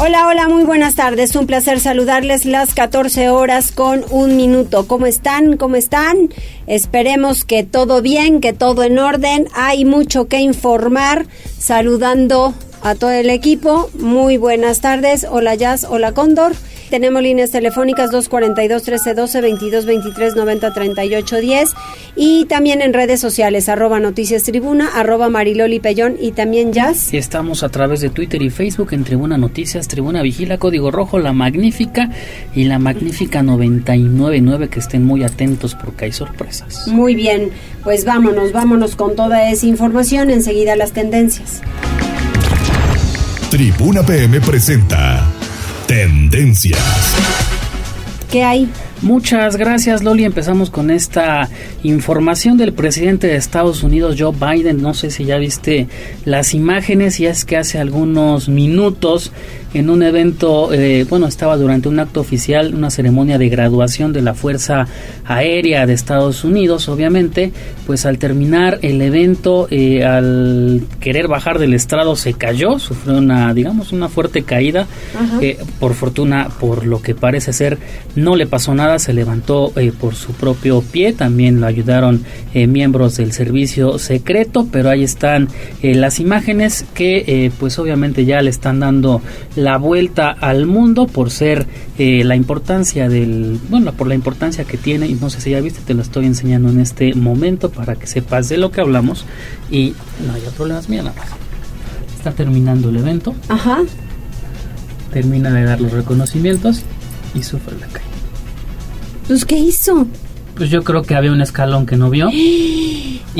Hola, hola, muy buenas tardes. Un placer saludarles las 14 horas con un minuto. ¿Cómo están? ¿Cómo están? Esperemos que todo bien, que todo en orden. Hay mucho que informar. Saludando a todo el equipo. Muy buenas tardes. Hola Jazz, hola Cóndor. Tenemos líneas telefónicas 242-1312, 2223-903810 y también en redes sociales, arroba Noticias Tribuna, arroba Mariloli Pellón y también Jazz. Estamos a través de Twitter y Facebook en Tribuna Noticias, Tribuna Vigila, Código Rojo, La Magnífica y La Magnífica 999, que estén muy atentos porque hay sorpresas. Muy bien, pues vámonos, vámonos con toda esa información, enseguida las tendencias. Tribuna PM presenta Tendencias. ¿Qué hay? Muchas gracias Loli. Empezamos con esta información del presidente de Estados Unidos, Joe Biden. No sé si ya viste las imágenes y es que hace algunos minutos en un evento, eh, bueno, estaba durante un acto oficial, una ceremonia de graduación de la Fuerza Aérea de Estados Unidos, obviamente, pues al terminar el evento, eh, al querer bajar del estrado se cayó, sufrió una, digamos, una fuerte caída. Eh, por fortuna, por lo que parece ser, no le pasó nada, se levantó por su propio pie, también lo ayudaron miembros del servicio secreto, pero ahí están las imágenes que, pues obviamente ya le están dando la vuelta al mundo por ser eh, la importancia del, bueno, por la importancia que tiene, y no sé si ya viste, te lo estoy enseñando en este momento para que sepas de lo que hablamos y no haya problemas, mira nada más. Está terminando el evento. Ajá. Termina de dar los reconocimientos y sufre la caída. Pues, ¿qué hizo? Pues yo creo que había un escalón que no vio.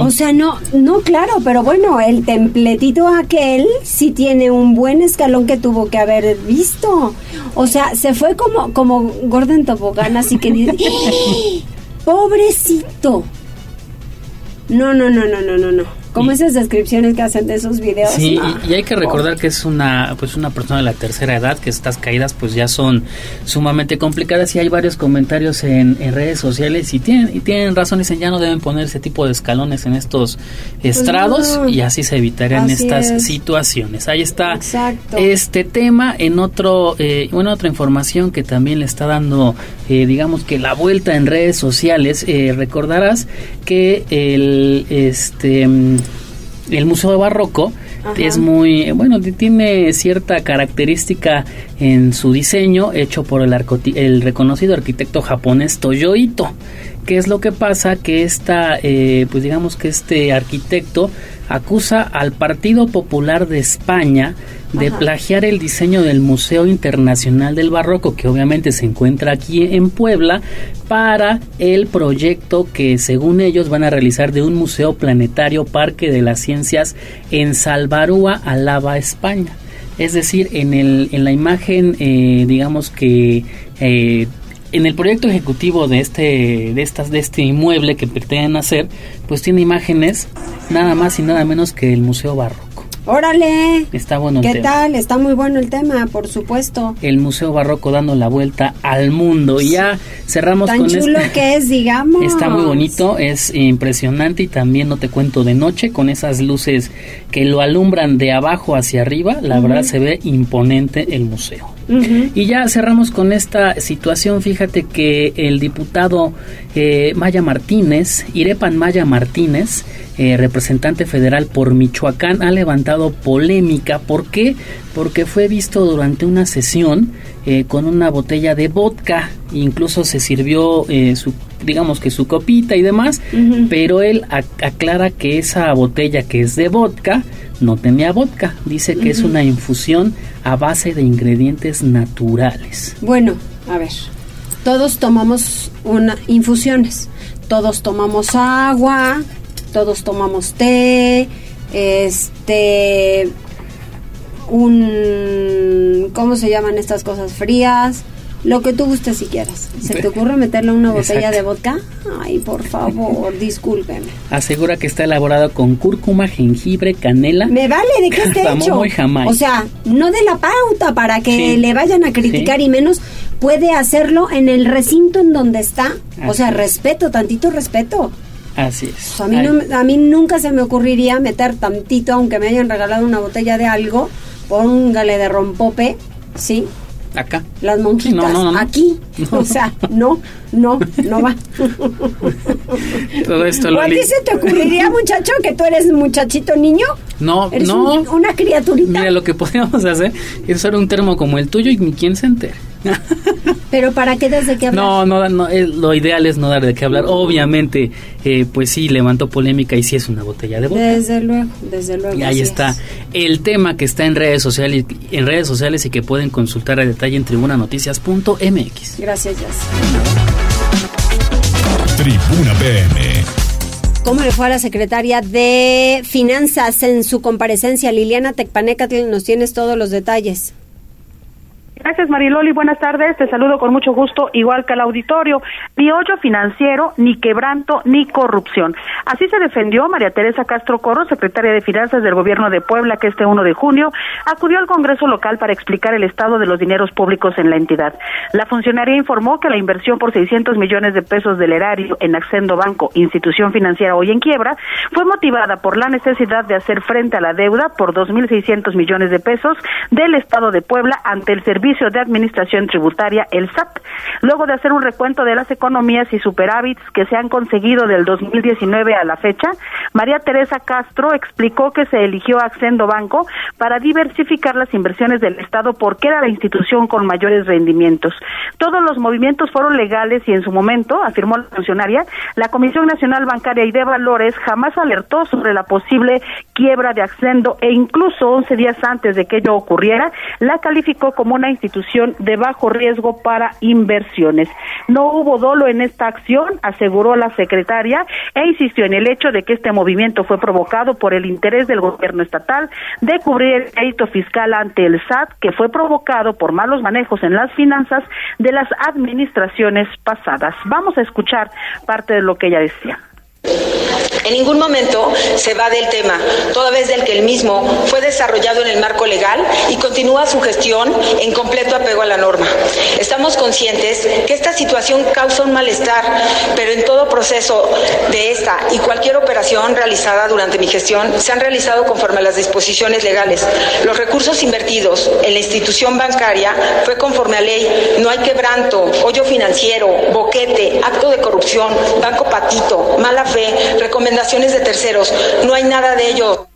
O sea, no, no, claro, pero bueno, el templetito aquel sí tiene un buen escalón que tuvo que haber visto. O sea, se fue como, como Gordon Tobogán, así que dice, pobrecito. No, no, no, no, no, no, no. Como esas descripciones que hacen de esos videos. Sí, y, hay que recordar que es una pues una persona de la tercera edad, que estas caídas pues ya son sumamente complicadas y hay varios comentarios en, redes sociales y tienen y tienen razón, dicen ya no deben poner ese tipo de escalones en estos pues estrados y así se evitarían estas situaciones. Ahí está este tema en otro eh, bueno otra información que también le está dando eh, digamos que la vuelta en redes sociales. Eh, recordarás que el este el Museo de Barroco es muy, bueno, tiene cierta característica en su diseño hecho por el, el reconocido arquitecto japonés Toyo Ito. ¿Qué es lo que pasa? Que esta, eh, pues digamos que este arquitecto acusa al Partido Popular de España de plagiar el diseño del Museo Internacional del Barroco, que obviamente se encuentra aquí en Puebla, para el proyecto que según ellos van a realizar de un museo planetario Parque de las Ciencias en Salvarúa, Alaba, España. Es decir, en, el, en la imagen, eh, digamos que eh, en el proyecto ejecutivo de este de estas de este inmueble que pretenden hacer, pues tiene imágenes nada más y nada menos que el Museo Barroco. Órale. Está bueno. ¿Qué tal? Está muy bueno el tema, por supuesto. El Museo Barroco dando la vuelta al mundo. Y ya cerramos Tan con chulo que es, digamos. Está muy bonito, es impresionante y también no te cuento de noche con esas luces que lo alumbran de abajo hacia arriba. La verdad se ve imponente el museo. Y ya cerramos con esta situación. Fíjate que el diputado eh, Maya Martínez, Irepan Maya Martínez, eh, representante federal por Michoacán, ha levantado polémica. ¿Por qué? Porque fue visto durante una sesión eh, con una botella de vodka. Incluso se sirvió su digamos que su copita y demás, pero él aclara que esa botella que es de vodka no tenía vodka, dice que es una infusión a base de ingredientes naturales. Bueno, a ver, todos tomamos una infusiones, todos tomamos agua, todos tomamos té, este un ¿cómo se llaman estas cosas frías? Lo que tú gustes si quieras. ¿Se te ocurre meterle una botella de vodka? Ay, por favor, discúlpeme. Asegura que está elaborado con cúrcuma, jengibre, canela. Me vale de qué esté hecho. O sea, no de la pauta para que le vayan a criticar y menos puede hacerlo en el recinto en donde está. o sea, respeto, tantito respeto. Así es. a, mí a mí nunca se me ocurriría meter tantito, aunque me hayan regalado una botella de algo, póngale de rompope, ¿sí? Acá. Las monjitas, aquí. O sea, no, no, no va. Todo esto lo. ¿O a ti se te ocurriría, muchacho, que tú eres muchachito niño? No, ¿Eres no. una criaturita. Mira, lo que podríamos hacer es usar un termo como el tuyo y ni quién se entere. Pero ¿para qué das de qué hablar? No, no, no lo ideal es no dar de qué hablar. Obviamente, eh, pues sí, levantó polémica y sí es una botella de vodka. Desde luego, desde luego. Y ahí está el tema que está en redes sociales, en redes sociales y que pueden consultar a detalle en tribunanoticias.mx. Gracias, Jess. Tribuna PM. ¿Cómo le fue a la secretaria de Finanzas en su comparecencia? Liliana Tecpanecatl, nos tienes todos los detalles. Gracias, Mariloli. Buenas tardes. Te saludo con mucho gusto, igual que al auditorio. Ni hoyo financiero, ni quebranto, ni corrupción. Así se defendió María Teresa Castro Corro, secretaria de Finanzas del Gobierno de Puebla, que este 1 de junio acudió al Congreso local para explicar el estado de los dineros públicos en la entidad. La funcionaria informó que la inversión por 600 millones de pesos del erario en Accendo Banco, institución financiera hoy en quiebra, fue motivada por la necesidad de hacer frente a la deuda por 2.600 millones de pesos del Estado de Puebla ante el servicio de Administración Tributaria, el SAT, luego de hacer un recuento de las economías y superávits que se han conseguido del 2019 a la fecha, María Teresa Castro explicó que se eligió Accendo Banco para diversificar las inversiones del Estado porque era la institución con mayores rendimientos. Todos los movimientos fueron legales y en su momento, afirmó la funcionaria, la Comisión Nacional Bancaria y de Valores jamás alertó sobre la posible quiebra de Accendo e incluso 11 días antes de que ello ocurriera, la calificó como una institución de bajo riesgo para inversiones. No hubo dolo en esta acción, aseguró la secretaria, e insistió en el hecho de que este movimiento fue provocado por el interés del gobierno estatal de cubrir el crédito fiscal ante el SAT, que fue provocado por malos manejos en las finanzas de las administraciones pasadas. Vamos a escuchar parte de lo que ella decía. En ningún momento se va del tema, toda vez del que el mismo fue desarrollado en el marco legal y continúa su gestión en completo apego a la norma. Estamos conscientes que esta situación causa un malestar, pero en todo proceso de esta y cualquier operación realizada durante mi gestión se han realizado conforme a las disposiciones legales. Los recursos invertidos en la institución bancaria fue conforme a ley. No hay quebranto, hoyo financiero, boquete, acto de corrupción, banco patito, mala fe, de terceros. No hay nada de ello.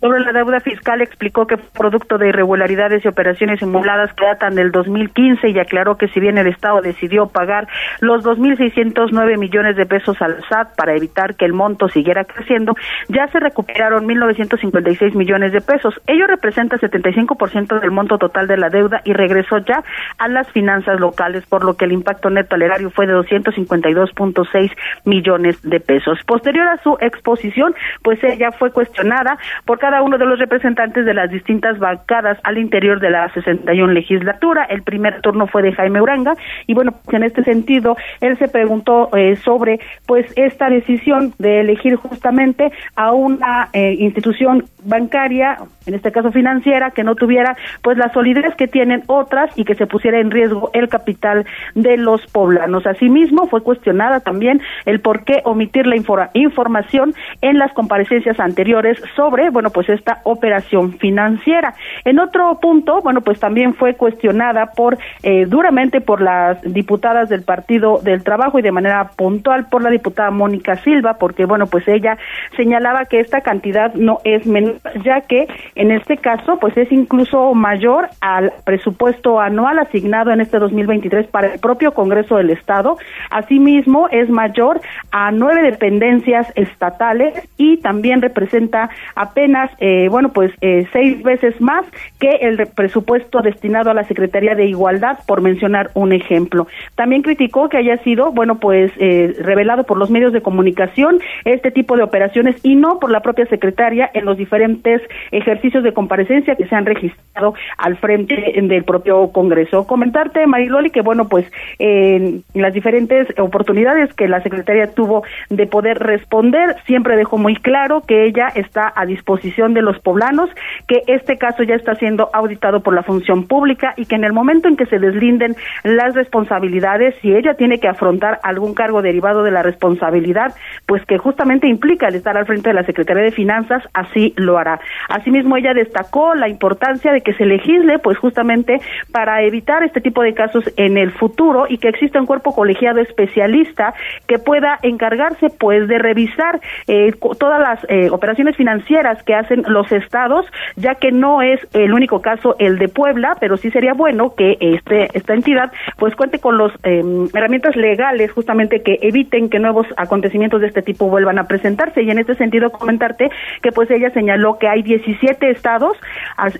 Sobre la deuda fiscal explicó que producto de irregularidades y operaciones simuladas que datan del 2015 y aclaró que si bien el Estado decidió pagar los 2.609 millones de pesos al SAT para evitar que el monto siguiera creciendo, ya se recuperaron 1.956 millones de pesos. Ello representa 75% del monto total de la deuda y regresó ya a las finanzas locales, por lo que el impacto neto al erario fue de 252.6 millones de pesos. Posterior a su exposición, pues ella fue cuestionada por cada uno de los representantes de las distintas bancadas al interior de la 61 legislatura. El primer turno fue de Jaime Uranga y bueno, pues en este sentido él se preguntó eh, sobre pues esta decisión de elegir justamente a una eh, institución bancaria, en este caso financiera, que no tuviera pues la solidez que tienen otras y que se pusiera en riesgo el capital de los poblanos. Asimismo, fue cuestionada también el por qué omitir la información en las comparecencias anteriores sobre, bueno, pues esta operación financiera. En otro punto, bueno, pues también fue cuestionada por eh, duramente por las diputadas del Partido del Trabajo y de manera puntual por la diputada Mónica Silva, porque bueno, pues ella señalaba que esta cantidad no es menor, ya que en este caso, pues es incluso mayor al presupuesto anual asignado en este 2023 para el propio Congreso del Estado. Asimismo, es mayor a nueve dependencias estatales y también representa apenas eh, bueno, pues eh, seis veces más que el presupuesto destinado a la Secretaría de Igualdad, por mencionar un ejemplo. También criticó que haya sido, bueno, pues eh, revelado por los medios de comunicación este tipo de operaciones y no por la propia secretaria en los diferentes ejercicios de comparecencia que se han registrado al frente del propio Congreso. Comentarte, Mariloli, que bueno, pues en las diferentes oportunidades que la secretaria tuvo de poder responder, siempre dejó muy claro que ella está a disposición de los poblanos, que este caso ya está siendo auditado por la función pública y que en el momento en que se deslinden las responsabilidades, si ella tiene que afrontar algún cargo derivado de la responsabilidad, pues que justamente implica el estar al frente de la Secretaría de Finanzas, así lo hará. Asimismo, ella destacó la importancia de que se legisle, pues justamente para evitar este tipo de casos en el futuro y que exista un cuerpo colegiado especialista que pueda encargarse, pues, de revisar eh, todas las eh, operaciones financieras que hacen los estados, ya que no es el único caso el de Puebla, pero sí sería bueno que este esta entidad pues cuente con las em, herramientas legales justamente que eviten que nuevos acontecimientos de este tipo vuelvan a presentarse. Y en este sentido comentarte que pues ella señaló que hay 17 estados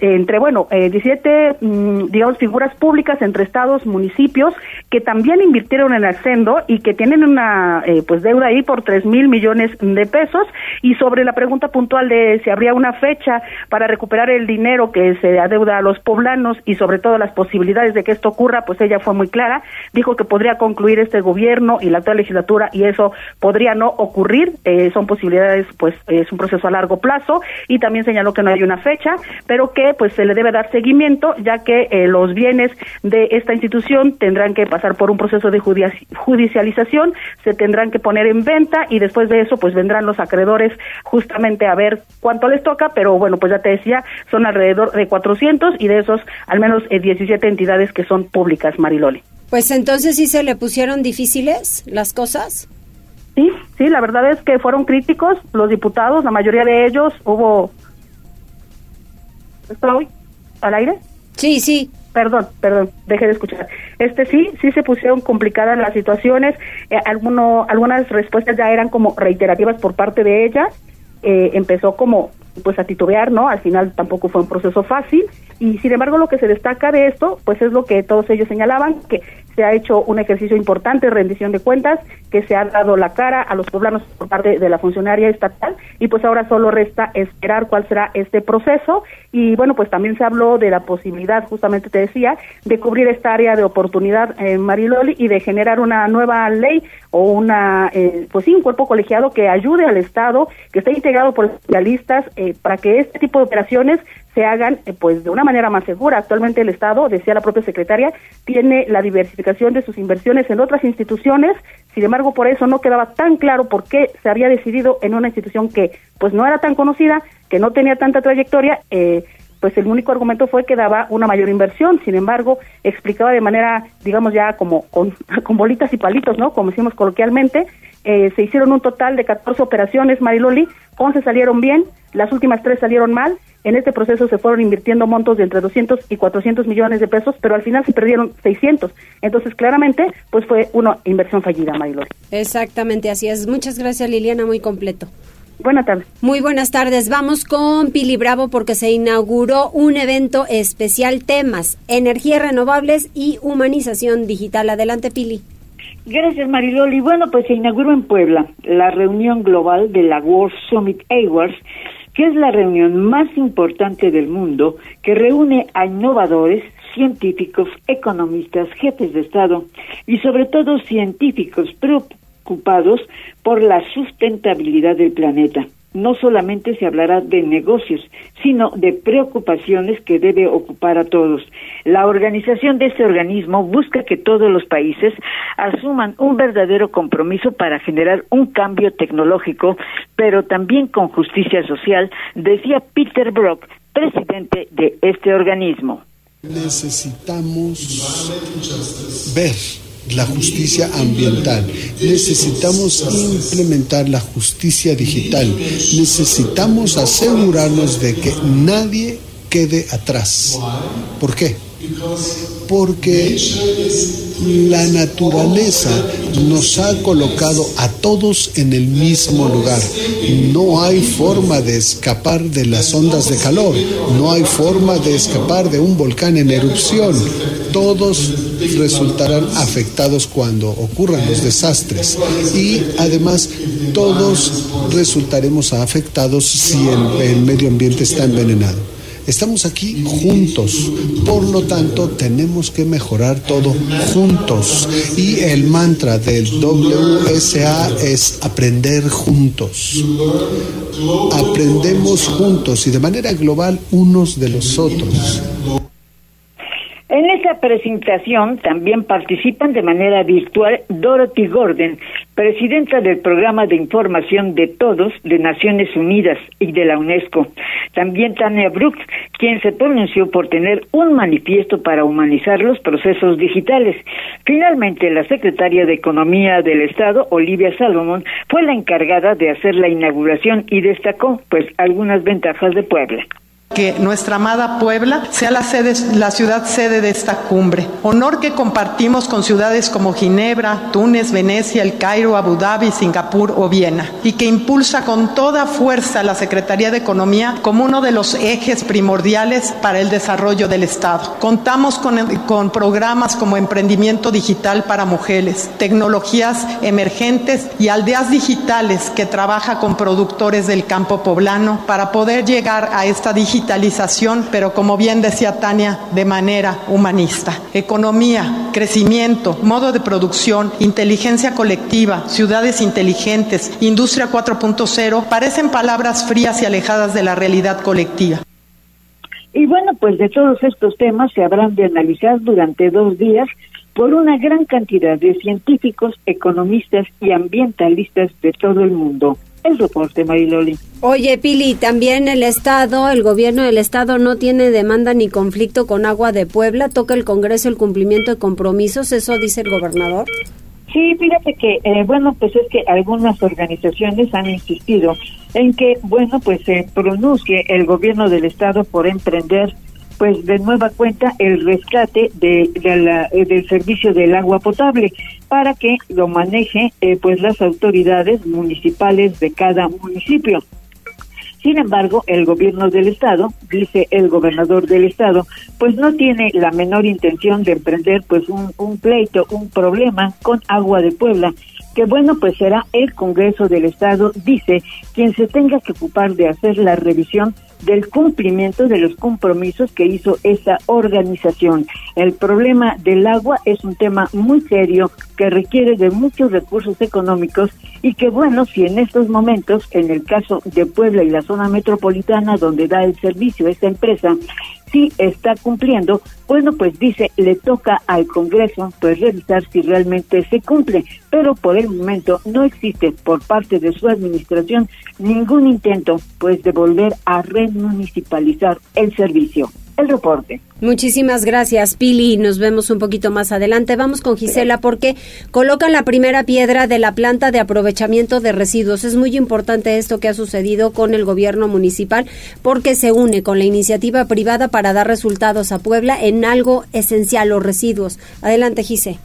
entre bueno eh, 17 mm, digamos figuras públicas entre estados municipios que también invirtieron en Ascendo y que tienen una eh, pues deuda ahí por tres mil millones de pesos. Y sobre la pregunta puntual de si habría una fecha para recuperar el dinero que se adeuda a los poblanos y sobre todo las posibilidades de que esto ocurra, pues ella fue muy clara, dijo que podría concluir este gobierno y la actual legislatura y eso podría no ocurrir, eh, son posibilidades, pues es un proceso a largo plazo y también señaló que no hay una fecha, pero que pues se le debe dar seguimiento ya que eh, los bienes de esta institución tendrán que pasar por un proceso de judicialización, se tendrán que poner en venta y después de eso pues vendrán los acreedores justamente a ver cuánto les toca, pero bueno, pues ya te decía, son alrededor de 400 y de esos al menos 17 eh, entidades que son públicas, Mariloli. Pues entonces sí se le pusieron difíciles las cosas. Sí, sí, la verdad es que fueron críticos los diputados, la mayoría de ellos hubo... ¿Estoy al aire? Sí, sí. Perdón, perdón, dejé de escuchar. Este sí, sí se pusieron complicadas las situaciones. Eh, alguno, algunas respuestas ya eran como reiterativas por parte de ella. Eh, empezó como pues a titubear, ¿no? Al final tampoco fue un proceso fácil y sin embargo lo que se destaca de esto, pues es lo que todos ellos señalaban, que se ha hecho un ejercicio importante de rendición de cuentas, que se ha dado la cara a los poblanos por parte de la funcionaria estatal y pues ahora solo resta esperar cuál será este proceso. Y bueno, pues también se habló de la posibilidad, justamente te decía, de cubrir esta área de oportunidad en Mariloli y de generar una nueva ley o una, eh, pues sí, un cuerpo colegiado que ayude al Estado, que esté integrado por especialistas eh, para que este tipo de operaciones se hagan eh, pues de una manera más segura. Actualmente el Estado, decía la propia secretaria, tiene la diversificación de sus inversiones en otras instituciones, sin embargo por eso no quedaba tan claro por qué se había decidido en una institución que pues no era tan conocida, que no tenía tanta trayectoria, eh, pues el único argumento fue que daba una mayor inversión, sin embargo, explicaba de manera, digamos ya como con, con bolitas y palitos, ¿no? Como decimos coloquialmente, eh, se hicieron un total de 14 operaciones, Mariloli, 11 salieron bien, las últimas tres salieron mal, en este proceso se fueron invirtiendo montos de entre 200 y 400 millones de pesos, pero al final se perdieron 600. Entonces, claramente, pues fue una inversión fallida, Mariloli. Exactamente, así es. Muchas gracias, Liliana, muy completo. Buenas tardes. Muy buenas tardes. Vamos con Pili Bravo porque se inauguró un evento especial temas, energías renovables y humanización digital. Adelante, Pili. Gracias, Mariloli. Bueno, pues se inauguró en Puebla la reunión global de la World Summit Awards, que es la reunión más importante del mundo que reúne a innovadores, científicos, economistas, jefes de Estado y sobre todo científicos preocupados por la sustentabilidad del planeta no solamente se hablará de negocios, sino de preocupaciones que debe ocupar a todos. La organización de este organismo busca que todos los países asuman un verdadero compromiso para generar un cambio tecnológico, pero también con justicia social, decía Peter Brock, presidente de este organismo. Necesitamos ver la justicia ambiental, necesitamos implementar la justicia digital, necesitamos asegurarnos de que nadie quede atrás. ¿Por qué? Porque la naturaleza nos ha colocado a todos en el mismo lugar. No hay forma de escapar de las ondas de calor, no hay forma de escapar de un volcán en erupción. Todos resultarán afectados cuando ocurran los desastres y además todos resultaremos afectados si el, medio ambiente está envenenado. Estamos aquí juntos, por lo tanto tenemos que mejorar todo juntos. Y el mantra del WSA es aprender juntos. Aprendemos juntos y de manera global unos de los otros. En esta presentación también participan de manera virtual Dorothy Gordon, presidenta del Programa de Información de Todos de Naciones Unidas y de la UNESCO. También Tania Brooks, quien se pronunció por tener un manifiesto para humanizar los procesos digitales. Finalmente, la secretaria de Economía del Estado, Olivia Salomón, fue la encargada de hacer la inauguración y destacó pues algunas ventajas de Puebla que nuestra amada Puebla sea la, sede, la ciudad sede de esta cumbre. Honor que compartimos con ciudades como Ginebra, Túnez, Venecia, El Cairo, Abu Dhabi, Singapur o Viena, y que impulsa con toda fuerza la Secretaría de Economía como uno de los ejes primordiales para el desarrollo del Estado. Contamos con, con programas como Emprendimiento Digital para Mujeres, tecnologías emergentes y aldeas digitales que trabaja con productores del campo poblano para poder llegar a esta digitalización digitalización, pero como bien decía Tania, de manera humanista. Economía, crecimiento, modo de producción, inteligencia colectiva, ciudades inteligentes, industria 4.0, parecen palabras frías y alejadas de la realidad colectiva. Y bueno, pues de todos estos temas se habrán de analizar durante dos días por una gran cantidad de científicos, economistas y ambientalistas de todo el mundo el reporte, Mariloli. Oye, Pili, también el Estado, el gobierno del Estado no tiene demanda ni conflicto con Agua de Puebla, toca el Congreso el cumplimiento de compromisos, eso dice el gobernador. Sí, fíjate que, eh, bueno, pues es que algunas organizaciones han insistido en que, bueno, pues se pronuncie el gobierno del Estado por emprender pues de nueva cuenta el rescate de, la, eh, del servicio del agua potable para que lo maneje eh, pues las autoridades municipales de cada municipio. Sin embargo, el gobierno del estado, dice el gobernador del estado, pues no tiene la menor intención de emprender pues un, un pleito, un problema con Agua de Puebla, que bueno, pues será el Congreso del Estado, dice, quien se tenga que ocupar de hacer la revisión del cumplimiento de los compromisos que hizo esa organización. El problema del agua es un tema muy serio que requiere de muchos recursos económicos y que bueno, si en estos momentos, en el caso de Puebla y la zona metropolitana donde da el servicio esta empresa, sí está cumpliendo, bueno, pues dice, le toca al Congreso pues revisar si realmente se cumple, pero por el momento no existe por parte de su administración ningún intento pues de volver a remunicipalizar el servicio el reporte. Muchísimas gracias, Pili. Nos vemos un poquito más adelante. Vamos con Gisela porque colocan la primera piedra de la planta de aprovechamiento de residuos. Es muy importante esto que ha sucedido con el gobierno municipal porque se une con la iniciativa privada para dar resultados a Puebla en algo esencial, los residuos. Adelante, Gise.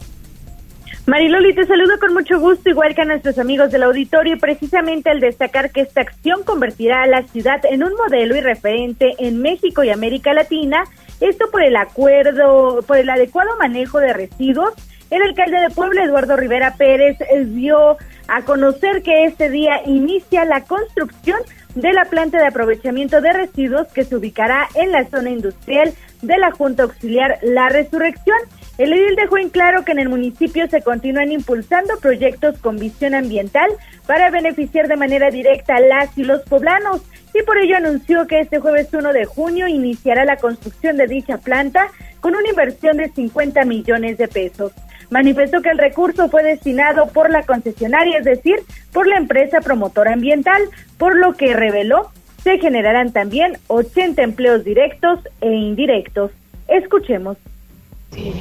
Mariloli, te saludo con mucho gusto, igual que a nuestros amigos del auditorio, precisamente al destacar que esta acción convertirá a la ciudad en un modelo y referente en México y América Latina, esto por el acuerdo, por el adecuado manejo de residuos. El alcalde de Puebla, Eduardo Rivera Pérez, dio a conocer que este día inicia la construcción de la planta de aprovechamiento de residuos que se ubicará en la zona industrial de la Junta Auxiliar La Resurrección. El edil dejó en claro que en el municipio se continúan impulsando proyectos con visión ambiental para beneficiar de manera directa a las y los poblanos y por ello anunció que este jueves 1 de junio iniciará la construcción de dicha planta con una inversión de 50 millones de pesos. Manifestó que el recurso fue destinado por la concesionaria, es decir, por la empresa promotora ambiental, por lo que reveló se generarán también 80 empleos directos e indirectos. Escuchemos.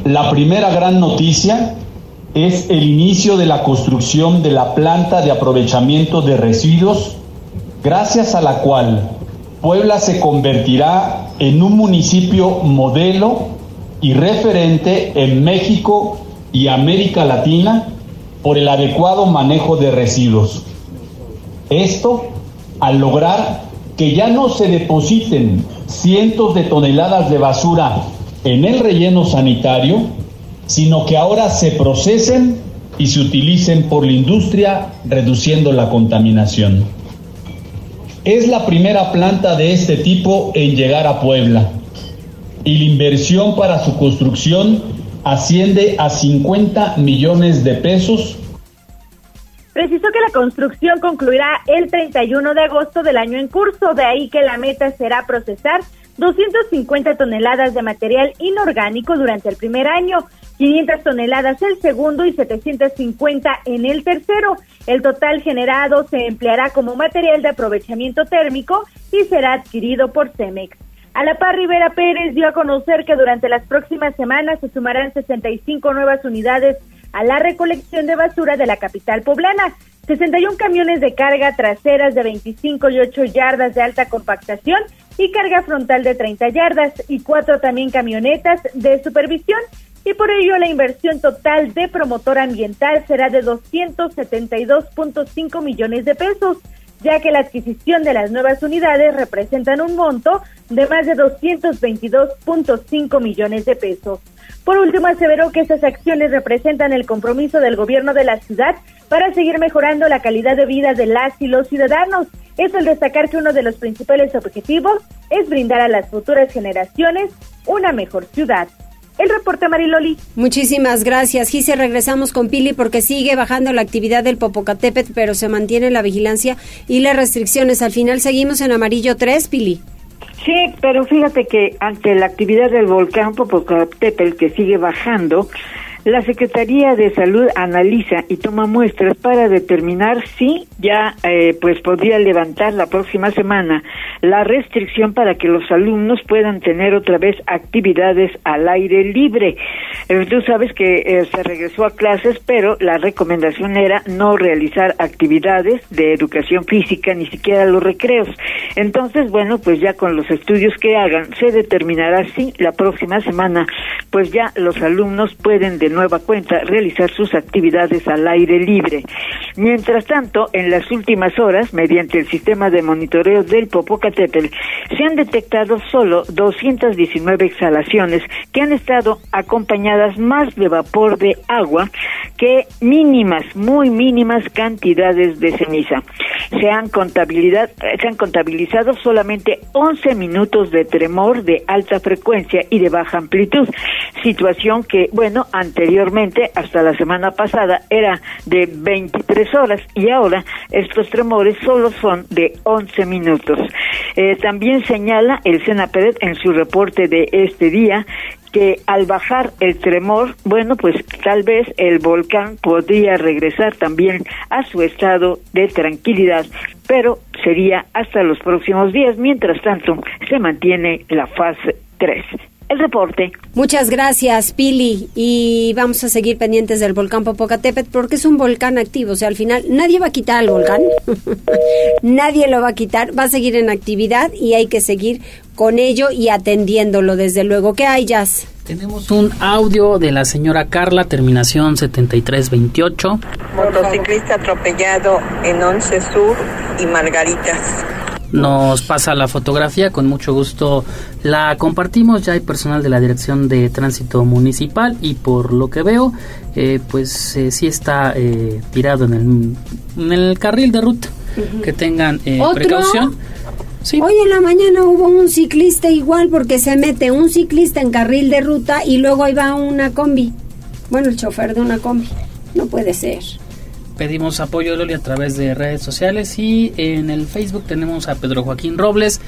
La primera gran noticia es el inicio de la construcción de la planta de aprovechamiento de residuos, gracias a la cual Puebla se convertirá en un municipio modelo y referente en México y América Latina por el adecuado manejo de residuos. Esto al lograr que ya no se depositen cientos de toneladas de basura en el relleno sanitario, sino que ahora se procesen y se utilicen por la industria, reduciendo la contaminación. Es la primera planta de este tipo en llegar a Puebla y la inversión para su construcción asciende a 50 millones de pesos. Precisó que la construcción concluirá el 31 de agosto del año en curso, de ahí que la meta será procesar 250 toneladas de material inorgánico durante el primer año, 500 toneladas el segundo y 750 en el tercero. El total generado se empleará como material de aprovechamiento térmico y será adquirido por Cemex. A la par, Rivera Pérez dio a conocer que durante las próximas semanas se sumarán 65 nuevas unidades a la recolección de basura de la capital poblana. 61 camiones de carga traseras de 25 y 8 yardas de alta compactación y carga frontal de 30 yardas y cuatro también camionetas de supervisión. Y por ello la inversión total de promotor ambiental será de 272.5 millones de pesos ya que la adquisición de las nuevas unidades representan un monto de más de 222.5 millones de pesos. Por último, aseveró que estas acciones representan el compromiso del gobierno de la ciudad para seguir mejorando la calidad de vida de las y los ciudadanos. Es el destacar que uno de los principales objetivos es brindar a las futuras generaciones una mejor ciudad. El reporte Mariloli. Muchísimas gracias. Gise, regresamos con Pili porque sigue bajando la actividad del Popocatépetl, pero se mantiene la vigilancia y las restricciones. Al final seguimos en amarillo 3, Pili. Sí, pero fíjate que ante la actividad del volcán Popocatépetl que sigue bajando, la Secretaría de Salud analiza y toma muestras para determinar si ya eh, pues podría levantar la próxima semana la restricción para que los alumnos puedan tener otra vez actividades al aire libre. Eh, tú sabes que eh, se regresó a clases, pero la recomendación era no realizar actividades de educación física, ni siquiera los recreos. Entonces, bueno, pues ya con los estudios que hagan se determinará si la próxima semana pues ya los alumnos pueden de nueva cuenta realizar sus actividades al aire libre. Mientras tanto, en las últimas horas, mediante el sistema de monitoreo del Popocatépetl, se han detectado solo 219 exhalaciones que han estado acompañadas más de vapor de agua que mínimas, muy mínimas cantidades de ceniza. Se han, contabilidad, se han contabilizado solamente 11 minutos de tremor de alta frecuencia y de baja amplitud, situación que, bueno, anteriormente, hasta la semana pasada, era de 23 horas y ahora estos tremores solo son de 11 minutos. Eh, también señala el Senapred en su reporte de este día que al bajar el tremor, bueno, pues tal vez el volcán podría regresar también a su estado de tranquilidad, pero sería hasta los próximos días. Mientras tanto, se mantiene la fase 3 el reporte. Muchas gracias, Pili. Y vamos a seguir pendientes del volcán Popocatépetl porque es un volcán activo. O sea, al final nadie va a quitar el volcán. nadie lo va a quitar. Va a seguir en actividad y hay que seguir con ello y atendiéndolo, desde luego. ¿Qué hay, Jazz? Tenemos un audio de la señora Carla, terminación 7328. Motociclista atropellado en Once Sur y Margaritas nos pasa la fotografía, con mucho gusto la compartimos, ya hay personal de la Dirección de Tránsito Municipal y por lo que veo, eh, pues eh, sí está eh, tirado en el, en el carril de ruta, que tengan eh, precaución. Hoy en la mañana hubo un ciclista igual porque se mete un ciclista en carril de ruta y luego ahí va una combi. Bueno, el chofer de una combi. No puede ser pedimos apoyo Loli a través de redes sociales y en el Facebook tenemos a Pedro Joaquín Robles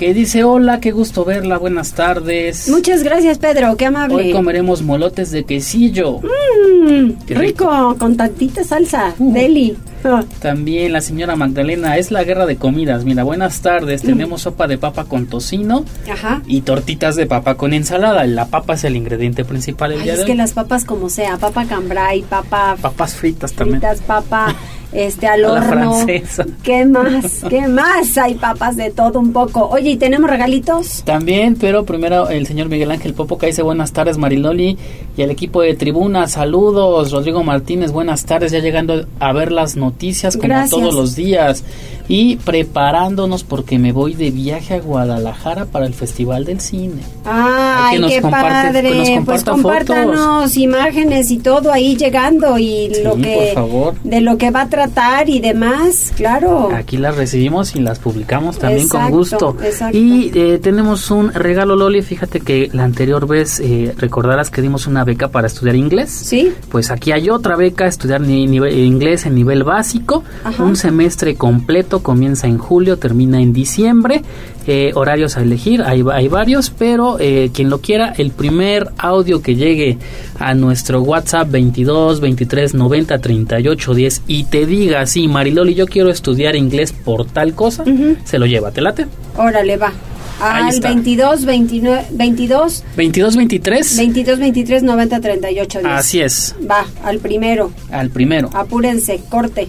que dice hola, qué gusto verla, buenas tardes. Muchas gracias Pedro, qué amable. Hoy comeremos molotes de quesillo. Mmm, rico. con tantita salsa, uh. deli. También la señora Magdalena, es la guerra de comidas. Mira, buenas tardes. Mm. Tenemos sopa de papa con tocino y tortitas de papa con ensalada. La papa es el ingrediente principal del Es que las papas como sea, papa cambray, papa... Papas fritas también. Fritas, papa este al A horno. francesa. ¿Qué más? ¿Qué más? Hay papas de todo un poco. Oye, ¿y tenemos regalitos? También, pero primero el señor Miguel Ángel Popo que dice buenas tardes Mariloli y el equipo de Tribuna, saludos. Rodrigo Martínez, buenas tardes, ya llegando a ver las noticias como Gracias. todos los días y preparándonos porque me voy de viaje a Guadalajara para el Festival del Cine. Ay, que nos qué comparte- padre. que nos pues compártanos imágenes y todo ahí llegando y lo que por favor. de lo que va a tratar y demás, claro. Aquí las recibimos y las publicamos también Exacto, con gusto. exacto. Y eh, tenemos un regalo, Loli. Fíjate que la anterior vez eh, recordarás que dimos una beca para estudiar inglés. Sí. Pues aquí hay otra beca, estudiar ni- nivel- inglés en nivel básico. Ajá. Un semestre completo, comienza en julio, termina en diciembre. Eh, horarios a elegir, hay, hay varios, pero eh, quien lo quiera, el primer audio que llegue a nuestro WhatsApp 22 23 90 38 10 y te diga, sí, Mariloli, yo quiero estudiar inglés por tal cosa, se lo lleva, ¿te late? Órale, va. Al está. 22 29 22 22 23, 22 23 90 38 10. así es, Va, al primero. al primero. Apúrense, corte.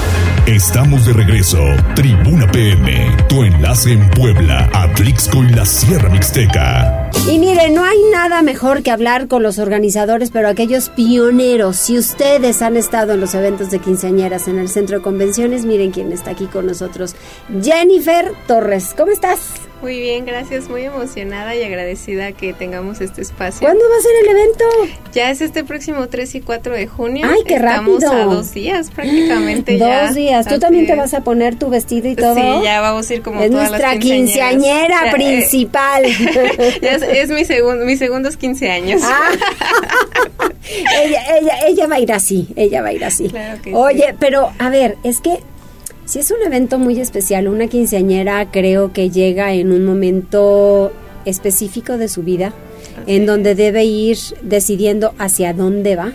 Estamos de regreso. Tribuna PM, tu enlace en Puebla, Atlixco y la Sierra Mixteca. Y mire, no hay nada mejor que hablar con los organizadores, pero aquellos pioneros. Si ustedes han estado en los eventos de quinceañeras en el centro de convenciones, miren quién está aquí con nosotros. Jennifer Torres, ¿cómo estás? Muy bien, gracias. Muy emocionada y agradecida que tengamos este espacio. ¿Cuándo va a ser el evento? Ya es este próximo 3 y 4 de junio. ¡Ay, qué Estamos rápido! a dos días prácticamente Dos ya. días. ¿Tú también te vas a poner tu vestido y todo? Sí, ya vamos a ir como Es todas nuestra las quinceañera Ya, eh, principal. ya es, es mi segundo, mis segundos 15 años. Ah. ella, ella, ella va a ir así, ella va a ir así. Claro que Oye, sí. pero a ver, es que si es un evento muy especial, una quinceañera creo que llega en un momento específico de su vida, en donde debe ir decidiendo hacia dónde va.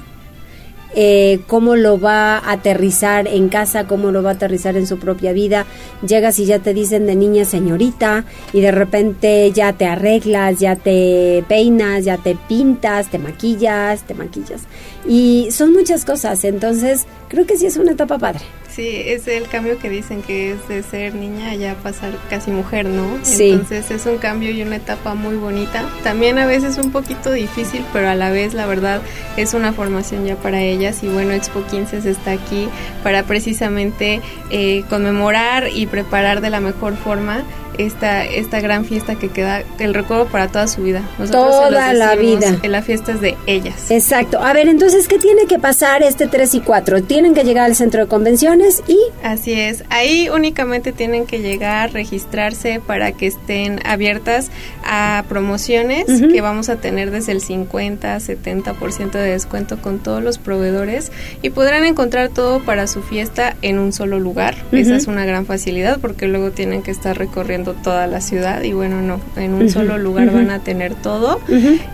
eh, cómo lo va a aterrizar en casa, cómo lo va a aterrizar en su propia vida. Llegas y ya te dicen de niña señorita y de repente ya te arreglas, ya te peinas, ya te pintas, te maquillas, te maquillas. Y son muchas cosas, entonces creo que sí es una etapa padre. Sí, es el cambio que dicen que es de ser niña a ya pasar casi mujer, ¿no? Sí. Entonces es un cambio y una etapa muy bonita. También a veces un poquito difícil, pero a la vez la verdad es una formación ya para ellas y bueno, Expo 15 se está aquí para precisamente eh, conmemorar y preparar de la mejor forma esta, esta gran fiesta que queda el recuerdo para toda su vida. Nosotros Toda la vida. que La fiesta es de ellas. Exacto. A ver, entonces, ¿qué tiene que pasar este 3 y 4? Tienen que llegar al centro de convenciones y... Así es, ahí únicamente tienen que llegar, registrarse para que estén abiertas a promociones que vamos a tener desde el 50, 70% de descuento con todos los proveedores y podrán encontrar todo para su fiesta en un solo lugar. Esa es una gran facilidad porque luego tienen que estar recorriendo toda la ciudad y bueno, no, en un solo lugar van a tener todo.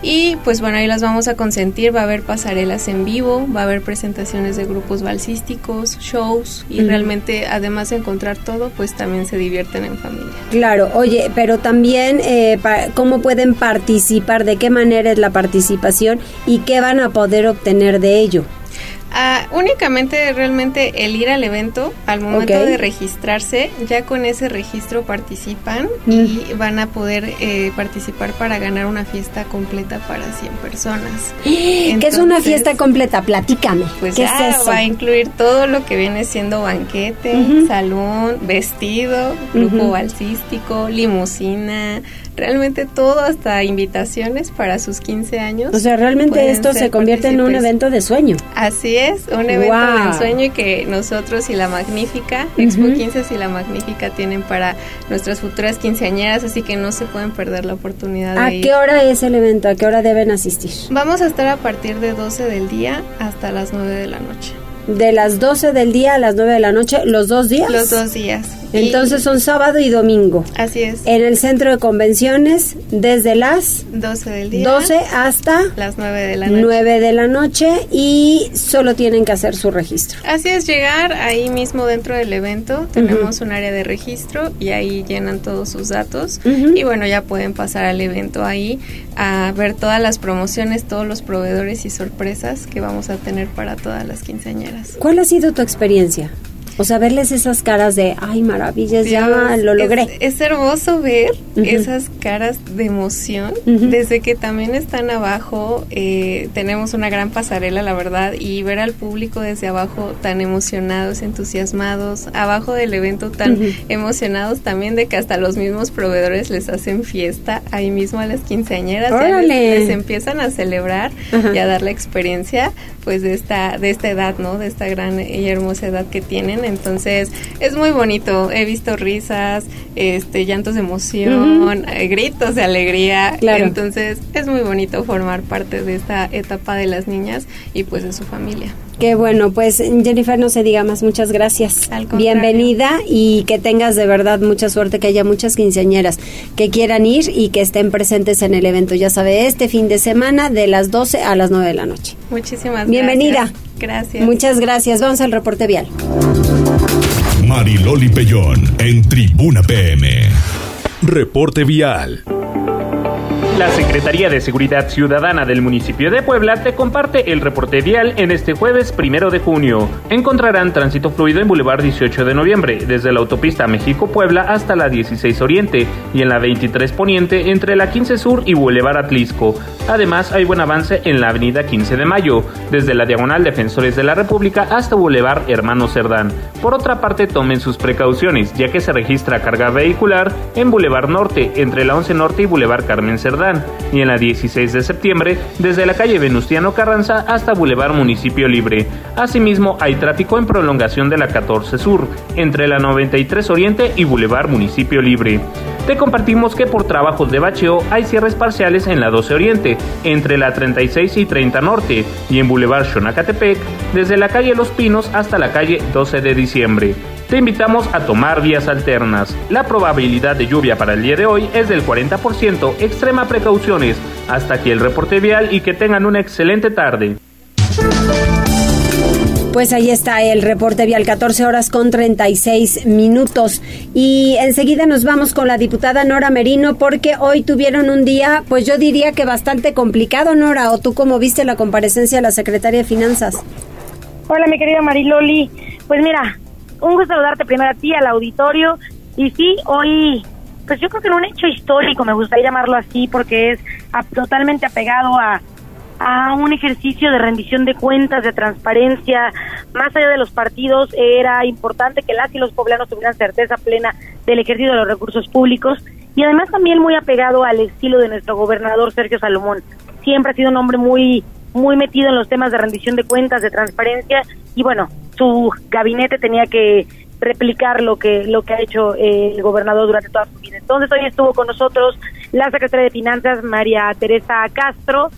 Y pues bueno, ahí las vamos a consentir, va a haber pasarelas en vivo, va a haber presentaciones de grupos balsísticos, shows y realmente además de encontrar todo, pues también se divierten en familia. Claro, oye, pero también eh, pa- cómo pueden participar, de qué manera es la participación y qué van a poder obtener de ello. Ah, únicamente realmente el ir al evento, al momento de registrarse, ya con ese registro participan y van a poder eh, participar para ganar una fiesta completa para 100 personas. ¿Qué es una Entonces, fiesta completa? Platícame. Pues ¿Qué ya es eso? va a incluir todo lo que viene siendo banquete, salón, vestido, grupo Ujú. balsístico, limusina, realmente todo hasta invitaciones para sus 15 años. O sea, realmente esto se convierte en un evento de sueño. Así es, un evento Wow. de ensueño y que nosotros y la Magnífica, Expo Ujú. 15 y la Magnífica tienen para nuestras futuras quinceañeras, así que no se pueden perder la oportunidad ¿A de ir. qué hora es el evento? ¿A qué hora deben asistir? Vamos a estar a partir de 12 del día hasta las 9 de la noche. de las 12 del día a las 9 de la noche, los dos días. Los dos días. Entonces son sábado y domingo. Así es. En el centro de convenciones desde las 12 del día 12 hasta las 9 de la noche. 9 de la noche y solo tienen que hacer su registro. Así es, llegar ahí mismo dentro del evento. Tenemos un área de registro y ahí llenan todos sus datos. Y bueno, ya pueden pasar al evento ahí a ver todas las promociones, todos los proveedores y sorpresas que vamos a tener para todas las quinceañeras. ¿Cuál ha sido tu experiencia? O sea, verles esas caras de, ay, maravillas, ya lo logré. Es, hermoso ver esas caras de emoción. Desde que también están abajo, eh, tenemos una gran pasarela, la verdad, y ver al público desde abajo tan emocionados, entusiasmados, abajo del evento tan emocionados también de que hasta los mismos proveedores les hacen fiesta ahí mismo a las quinceañeras. Ya les, empiezan a celebrar y a dar la experiencia pues de esta, de esta edad, ¿no? De esta gran y hermosa edad que tienen entonces es muy bonito. He visto risas, este, llantos de emoción, eh, gritos de alegría. Entonces es muy bonito formar parte de esta etapa de las niñas y pues de su familia. Qué bueno, pues Jennifer, no se diga más, muchas gracias. Bienvenida y que tengas de verdad mucha suerte, que haya muchas quinceañeras que quieran ir y que estén presentes en el evento. Ya sabe, este fin de semana de las 12 a las 9 de la noche. Muchísimas Bienvenida. Gracias. Muchas gracias. Vamos al reporte vial. Mariloli Pellón en Tribuna PM. Reporte vial. La Secretaría de Seguridad Ciudadana del municipio de Puebla te comparte el reporte vial en este jueves primero de junio. Encontrarán tránsito fluido en Boulevard 18 de noviembre, desde la autopista México-Puebla hasta la 16 Oriente y en la 23 Poniente entre la 15 Sur y Boulevard Atlisco. Además, hay buen avance en la avenida 15 de Mayo, desde la Diagonal Defensores de la República hasta Boulevard Hermano Cerdán. Por otra parte, tomen sus precauciones, ya que se registra carga vehicular en Boulevard Norte, entre la 11 Norte y Boulevard Carmen Cerdán y en la 16 de septiembre desde la calle Venustiano Carranza hasta Boulevard Municipio Libre. Asimismo, hay tráfico en prolongación de la 14 Sur, entre la 93 Oriente y Boulevard Municipio Libre. Te compartimos que por trabajos de bacheo hay cierres parciales en la 12 Oriente, entre la 36 y 30 Norte, y en Boulevard Xonacatepec, desde la calle Los Pinos hasta la calle 12 de diciembre te invitamos a tomar vías alternas. La probabilidad de lluvia para el día de hoy es del 40%. Extrema precauciones. Hasta aquí el reporte vial y que tengan una excelente tarde. Pues ahí está el reporte vial, 14 horas con 36 minutos. Y enseguida nos vamos con la diputada Nora Merino porque hoy tuvieron un día, pues yo diría que bastante complicado, Nora. ¿O tú cómo viste la comparecencia de la secretaria de Finanzas? Hola, mi querida Mariloli. Pues mira, un gusto saludarte primero a ti, al auditorio. Y sí, hoy, pues yo creo que en un hecho histórico, me gustaría llamarlo así, porque es totalmente apegado a, a un ejercicio de rendición de cuentas, de transparencia, más allá de los partidos, era importante que las y los poblanos tuvieran certeza plena del ejercicio de los recursos públicos y además también muy apegado al estilo de nuestro gobernador Sergio Salomón. Siempre ha sido un hombre muy muy metido en los temas de rendición de cuentas, de transparencia y bueno, su gabinete tenía que replicar lo que lo que ha hecho el gobernador durante toda su vida. Entonces hoy estuvo con nosotros la secretaria de Finanzas María Teresa Castro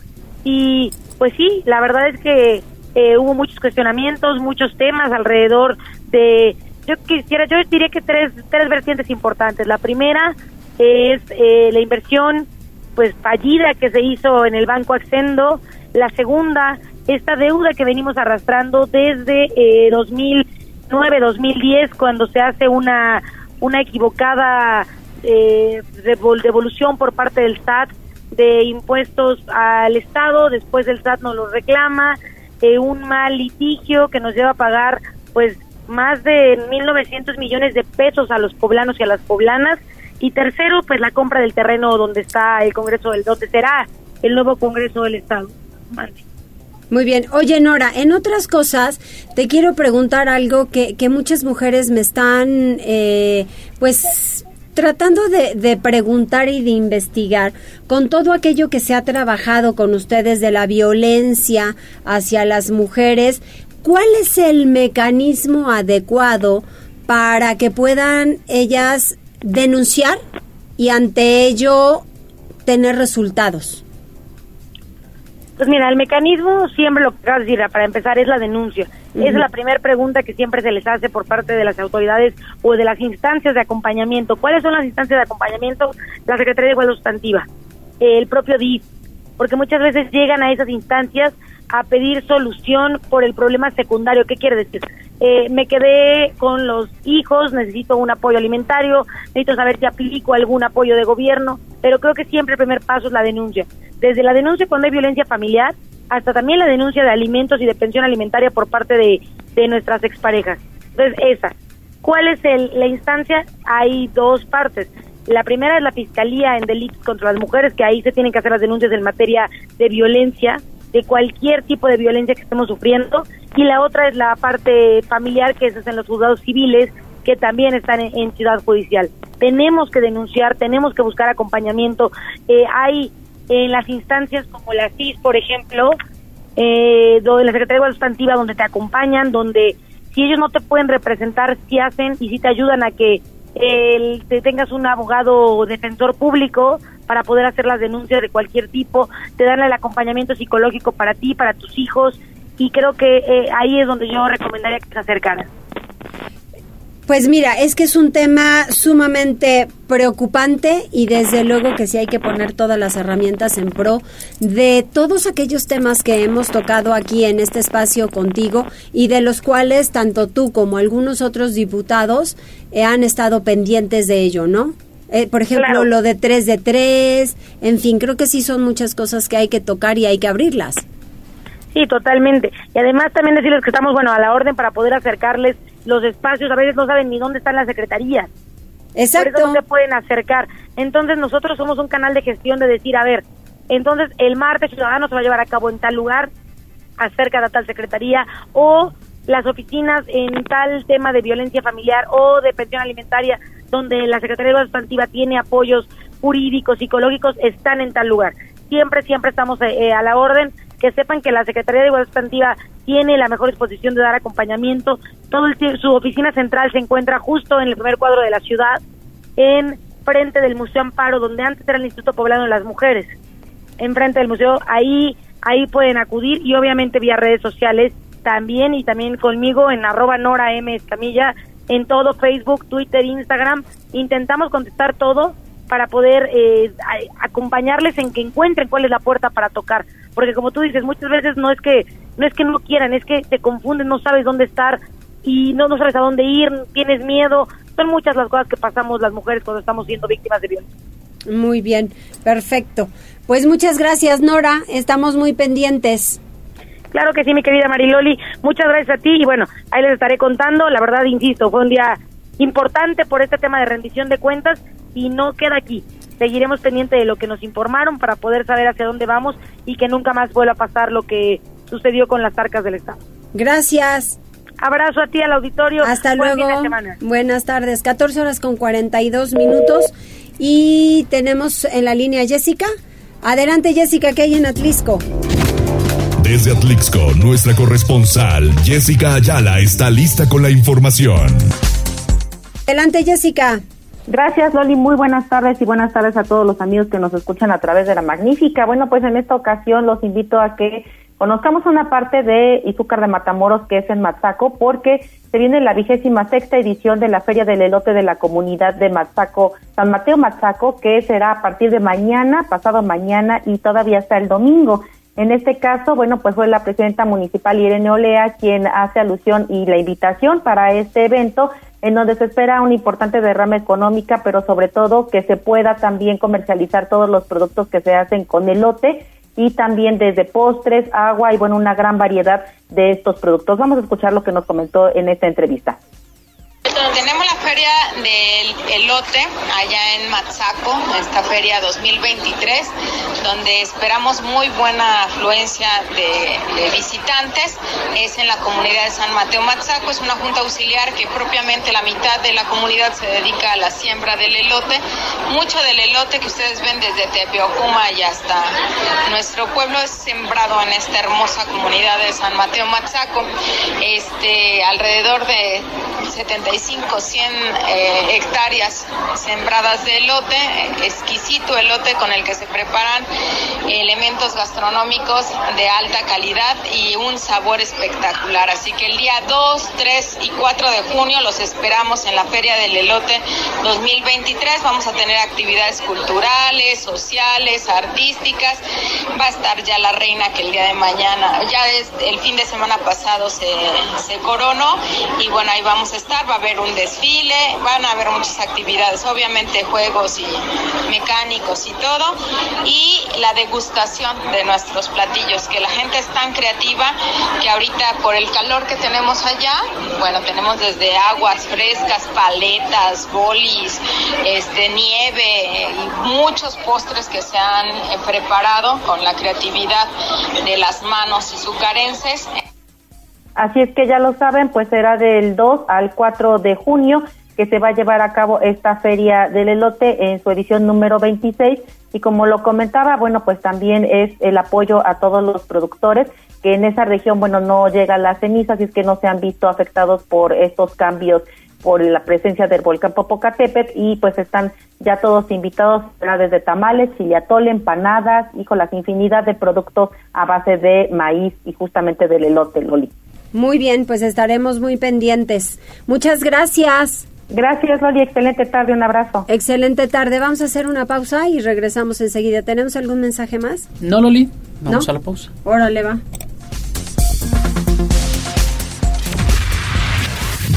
y pues sí, la verdad es que eh, hubo muchos cuestionamientos, muchos temas alrededor de yo quisiera yo diría que tres tres vertientes importantes. La primera es eh, la inversión pues fallida que se hizo en el Banco Accendo, la segunda esta deuda que venimos arrastrando desde eh, 2009, 2010, cuando se hace una, una equivocada eh, devolución por parte del SAT de impuestos al Estado, después el SAT nos lo reclama, eh, un mal litigio que nos lleva a pagar pues más de 1.900 millones de pesos a los poblanos y a las poblanas, y tercero, pues la compra del terreno donde está el Congreso del, donde será el nuevo Congreso del Estado. Muy bien. Oye, Nora, en otras cosas, te quiero preguntar algo que, que muchas mujeres me están, eh, pues, tratando de, de, preguntar y de investigar con todo aquello que se ha trabajado con ustedes de la violencia hacia las mujeres, ¿cuál es el mecanismo adecuado para que puedan ellas denunciar y ante ello tener resultados? Pues mira, el mecanismo siempre lo que acabas de decir, para empezar, es la denuncia. Es la primera pregunta que siempre se les hace por parte de las autoridades o de las instancias de acompañamiento. ¿Cuáles son las instancias de acompañamiento? La Secretaría de Igualdad Sustantiva, el propio DIF, porque muchas veces llegan a esas instancias a pedir solución por el problema secundario. ¿Qué quiere decir? Eh, me quedé con los hijos, necesito un apoyo alimentario, necesito saber si aplico algún apoyo de gobierno, pero creo que siempre el primer paso es la denuncia. Desde la denuncia cuando hay violencia familiar hasta también la denuncia de alimentos y de pensión alimentaria por parte de, de nuestras exparejas. Entonces, esa. ¿Cuál es el, la instancia? Hay dos partes. La primera es la Fiscalía en Delitos contra las Mujeres, que ahí se tienen que hacer las denuncias en materia de violencia de cualquier tipo de violencia que estemos sufriendo y la otra es la parte familiar que es en los juzgados civiles que también están en, ciudad judicial. Tenemos que denunciar, tenemos que buscar acompañamiento. Eh, hay en las instancias como la CIS, por ejemplo, eh, donde la Secretaría de Sustantiva, donde te acompañan, donde si ellos no te pueden representar, si hacen y si te ayudan a que te tengas un abogado defensor público para poder hacer las denuncias de cualquier tipo, te dan el acompañamiento psicológico para ti, para tus hijos, y creo que eh, ahí es donde yo recomendaría que se acercaran. Pues mira, es que es un tema sumamente preocupante y desde luego que sí hay que poner todas las herramientas en pro de todos aquellos temas que hemos tocado aquí en este espacio contigo y de los cuales tanto tú como algunos otros diputados eh, han estado pendientes de ello, ¿no? Eh, por ejemplo, lo de 3 de 3, en fin, creo que sí son muchas cosas que hay que tocar y hay que abrirlas. Sí, totalmente. Y además también decirles que estamos, bueno, a la orden para poder acercarles los espacios, a veces no saben ni dónde están las secretarías. Exacto. Por eso no se pueden acercar. Entonces nosotros somos un canal de gestión de decir, a ver, entonces el martes ciudadano se va a llevar a cabo en tal lugar, acerca de tal secretaría, o las oficinas en tal tema de violencia familiar o de pensión alimentaria, donde la Secretaría de Sustantiva tiene apoyos jurídicos, psicológicos, están en tal lugar. Siempre, siempre estamos eh, eh, a la orden sepan que la Secretaría de Igualdad Sustantiva tiene la mejor disposición de dar acompañamiento. Todo el, su oficina central se encuentra justo en el primer cuadro de la ciudad, en frente del Museo Amparo, donde antes era el Instituto Poblano de las Mujeres. Enfrente del museo, ahí, ahí pueden acudir y obviamente vía redes sociales también y también conmigo en arroba Nora M Escamilla en todo Facebook, Twitter, Instagram. Intentamos contestar todo para poder eh, acompañarles en que encuentren cuál es la puerta para tocar porque como tú dices muchas veces no es que no es que no quieran es que te confunden no sabes dónde estar y no no sabes a dónde ir tienes miedo. Son muchas las cosas que pasamos las mujeres cuando estamos siendo víctimas de violencia. Muy bien perfecto. Pues muchas gracias Nora. Estamos muy pendientes. Claro que sí, mi querida Mariloli. Muchas gracias a ti y bueno, ahí les estaré contando. La verdad, insisto, fue un día importante por este tema de rendición de cuentas y no queda aquí seguiremos pendiente de lo que nos informaron para poder saber hacia dónde vamos y que nunca más vuelva a pasar lo que sucedió con las arcas del Estado. Gracias. Abrazo a ti al auditorio. Hasta luego. Buenas tardes. 14 horas con 42 minutos y tenemos en la línea Jessica. Adelante Jessica, ¿qué hay en Atlisco? Desde Atlixco, nuestra corresponsal Jessica Ayala está lista con la información. Adelante Jessica. Gracias, Loli. Muy buenas tardes y buenas tardes a todos los amigos que nos escuchan a través de la magnífica. Bueno, pues en esta ocasión los invito a que conozcamos una parte de Izúcar de Matamoros que es en Matzaco, porque se viene la vigésima sexta edición de la Feria del Elote de la Comunidad de Matzaco, San Mateo Matzaco, que será a partir de mañana, pasado mañana y todavía hasta el domingo. En este caso, bueno, pues fue la presidenta municipal Irene Olea quien hace alusión y la invitación para este evento en donde se espera una importante derrama económica, pero sobre todo que se pueda también comercializar todos los productos que se hacen con elote y también desde postres, agua y bueno, una gran variedad de estos productos. Vamos a escuchar lo que nos comentó en esta entrevista. Tenemos la feria del elote allá en Matzaco, esta feria 2023, donde esperamos muy buena afluencia de, visitantes. Es en la comunidad de San Mateo Matzaco, es una junta auxiliar que propiamente la mitad de la comunidad se dedica a la siembra del elote. Mucho del elote que ustedes ven desde Tepeocuma y hasta nuestro pueblo es sembrado en esta hermosa comunidad de San Mateo Matzaco. Este, alrededor de 75 95, 100 eh, hectáreas sembradas de elote, exquisito elote con el que se preparan elementos gastronómicos de alta calidad y un sabor espectacular. Así que el día 2, 3 y 4 de junio los esperamos en la Feria del Elote 2023. Vamos a tener actividades culturales, sociales, artísticas. Va a estar ya la reina que el día de mañana, ya desde el fin de semana pasado se, coronó y bueno, ahí vamos a estar. Un desfile, van a haber muchas actividades, obviamente juegos y mecánicos y todo. Y la degustación de nuestros platillos, que la gente es tan creativa que ahorita por el calor que tenemos allá, bueno, tenemos desde aguas frescas, paletas, bolis, este nieve y muchos postres que se han eh, preparado con la creatividad de las manos sucarenses. Así es que ya lo saben, pues será del 2 al 4 de junio que se va a llevar a cabo esta feria del elote en su edición número 26 y como lo comentaba, bueno, pues también es el apoyo a todos los productores que en esa región, bueno, no llega la ceniza, así es que no se han visto afectados por estos cambios por la presencia del volcán Popocatépetl. Y pues están ya todos invitados desde tamales, chiliatole, empanadas y con la infinidad de productos a base de maíz y justamente del elote, Loli. Muy bien, pues estaremos muy pendientes. Muchas gracias. Gracias, Loli. Excelente tarde. Un abrazo. Excelente tarde. Vamos a hacer una pausa y regresamos enseguida. ¿Tenemos algún mensaje más? No, Loli. Vamos a la pausa. Órale, va.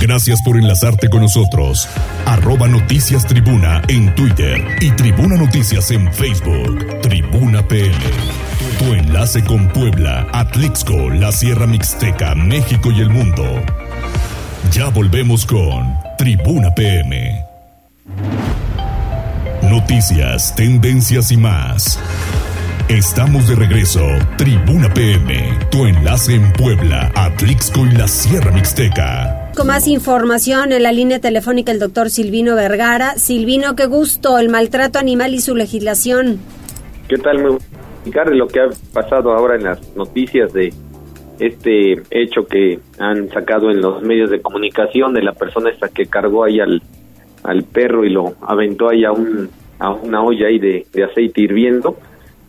Gracias por enlazarte con nosotros. Arroba Noticias Tribuna en Twitter y Tribuna Noticias en Facebook. Tribuna PM. Tu enlace con Puebla, Atlixco, la Sierra Mixteca, México y el mundo. Ya volvemos con Tribuna PM. Noticias, tendencias y más. Estamos de regreso. Tribuna PM, tu enlace en Puebla, Atlixco y la Sierra Mixteca. Con más información en la línea telefónica el doctor Silvino Vergara. Silvino, qué gusto, el maltrato animal y su legislación. ¿Qué tal? Me explicar lo que ha pasado ahora en las noticias de este hecho que han sacado en los medios de comunicación de la persona esta que cargó ahí al, al perro y lo aventó ahí a, un, a una olla ahí de, de aceite hirviendo.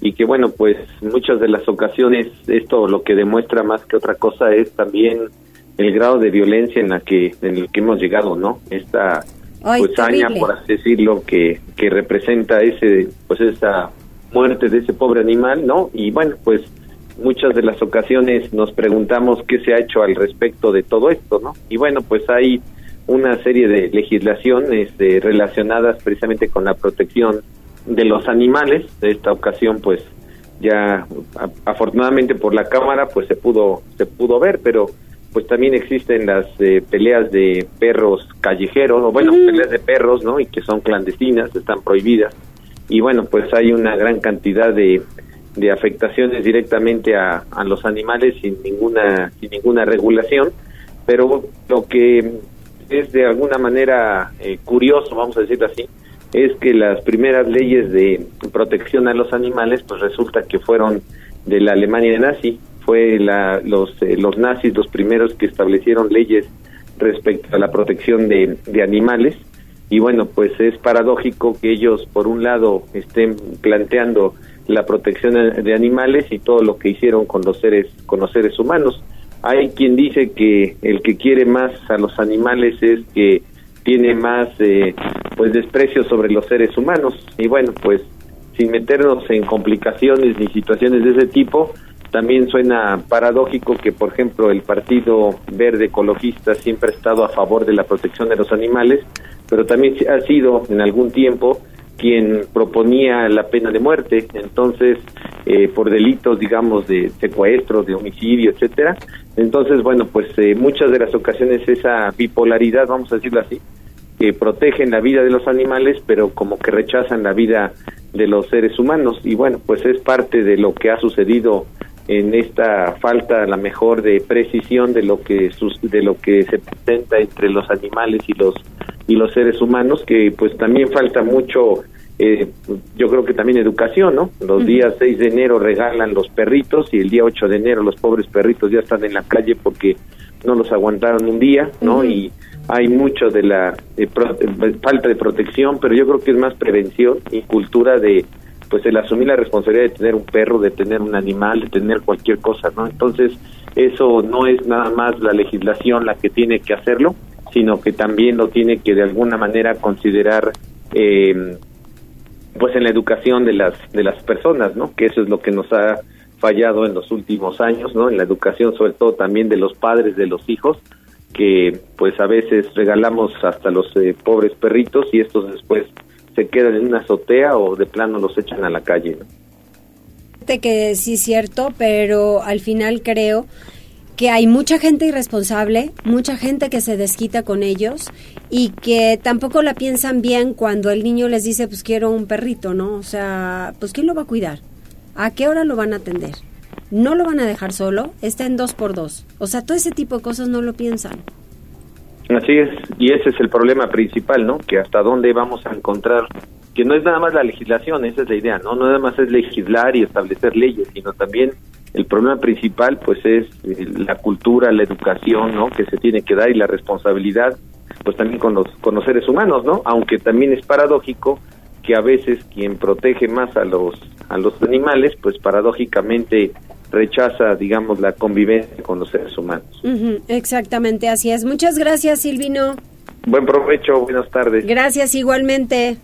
Y que bueno pues muchas de las ocasiones esto lo que demuestra más que otra cosa es también el grado de violencia en la que en el que hemos llegado no esta pues por así decirlo que que representa ese pues esa muerte de ese pobre animal no y bueno pues muchas de las ocasiones nos preguntamos qué se ha hecho al respecto de todo esto no y bueno pues hay una serie de legislaciones eh, relacionadas precisamente con la protección de los animales. De esta ocasión, pues ya afortunadamente por la cámara, pues se pudo se pudo ver, pero pues también existen las eh, peleas de perros callejeros o bueno peleas de perros, ¿no? Y que son clandestinas, están prohibidas. Y bueno, pues hay una gran cantidad de, de afectaciones directamente a, a los animales sin ninguna sin ninguna regulación. Pero lo que es de alguna manera eh, curioso, vamos a decirlo así, es que las primeras leyes de protección a los animales, pues resulta que fueron de la Alemania nazi, fue la, los, eh, los nazis los primeros que establecieron leyes respecto a la protección de, de animales, y bueno, pues es paradójico que ellos, por un lado, estén planteando la protección de animales y todo lo que hicieron con los seres, con los seres humanos. Hay quien dice que el que quiere más a los animales es que tiene más eh, pues desprecio sobre los seres humanos y bueno pues sin meternos en complicaciones ni situaciones de ese tipo también suena paradójico que por ejemplo el partido verde ecologista siempre ha estado a favor de la protección de los animales pero también ha sido en algún tiempo quien proponía la pena de muerte, entonces eh, por delitos, digamos, de secuestro, de homicidio, etcétera. Entonces, bueno, pues eh, muchas de las ocasiones esa bipolaridad, vamos a decirlo así, que protegen la vida de los animales, pero como que rechazan la vida de los seres humanos. Y bueno, pues es parte de lo que ha sucedido en esta falta, a la mejor, de precisión de lo que de lo que se presenta entre los animales y los y los seres humanos, que pues también falta mucho eh, yo creo que también educación, ¿no? Los días 6 de enero regalan los perritos y el día 8 de enero los pobres perritos ya están en la calle porque no los aguantaron un día, ¿no? Y hay mucho de la falta de protección, pero yo creo que es más prevención y cultura de pues el asumir la responsabilidad de tener un perro, de tener un animal, de tener cualquier cosa, ¿no? Entonces, eso no es nada más la legislación la que tiene que hacerlo, sino que también lo tiene que de alguna manera considerar eh, pues en la educación de las de las personas, ¿no? Que eso es lo que nos ha fallado en los últimos años, ¿no? En la educación sobre todo también de los padres de los hijos, que pues a veces regalamos hasta los eh, pobres perritos y estos después se quedan en una azotea o de plano los echan a la calle. Que sí cierto, pero al final creo que hay mucha gente irresponsable, mucha gente que se desquita con ellos y que tampoco la piensan bien cuando el niño les dice, pues quiero un perrito, ¿no? O sea, pues ¿quién lo va a cuidar? ¿A qué hora lo van a atender? ¿No lo van a dejar solo? Está en dos por dos. O sea, todo ese tipo de cosas no lo piensan. Así es, y ese es el problema principal, ¿no? Que hasta dónde vamos a encontrar, que no es nada más la legislación, esa es la idea, ¿no? No nada más es legislar y establecer leyes, sino también el problema principal, pues es eh, la cultura, la educación, ¿no? Que se tiene que dar y la responsabilidad, pues también con los, con los seres humanos, ¿no? Aunque también es paradójico que a veces quien protege más a los, a los animales, pues paradójicamente rechaza, digamos, la convivencia con los seres humanos. exactamente, así es. Muchas gracias, Silvino. Buen provecho, buenas tardes. Gracias igualmente.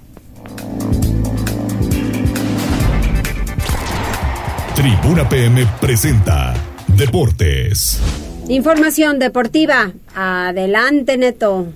Tribuna PM presenta Deportes. Información deportiva. Adelante, Neto.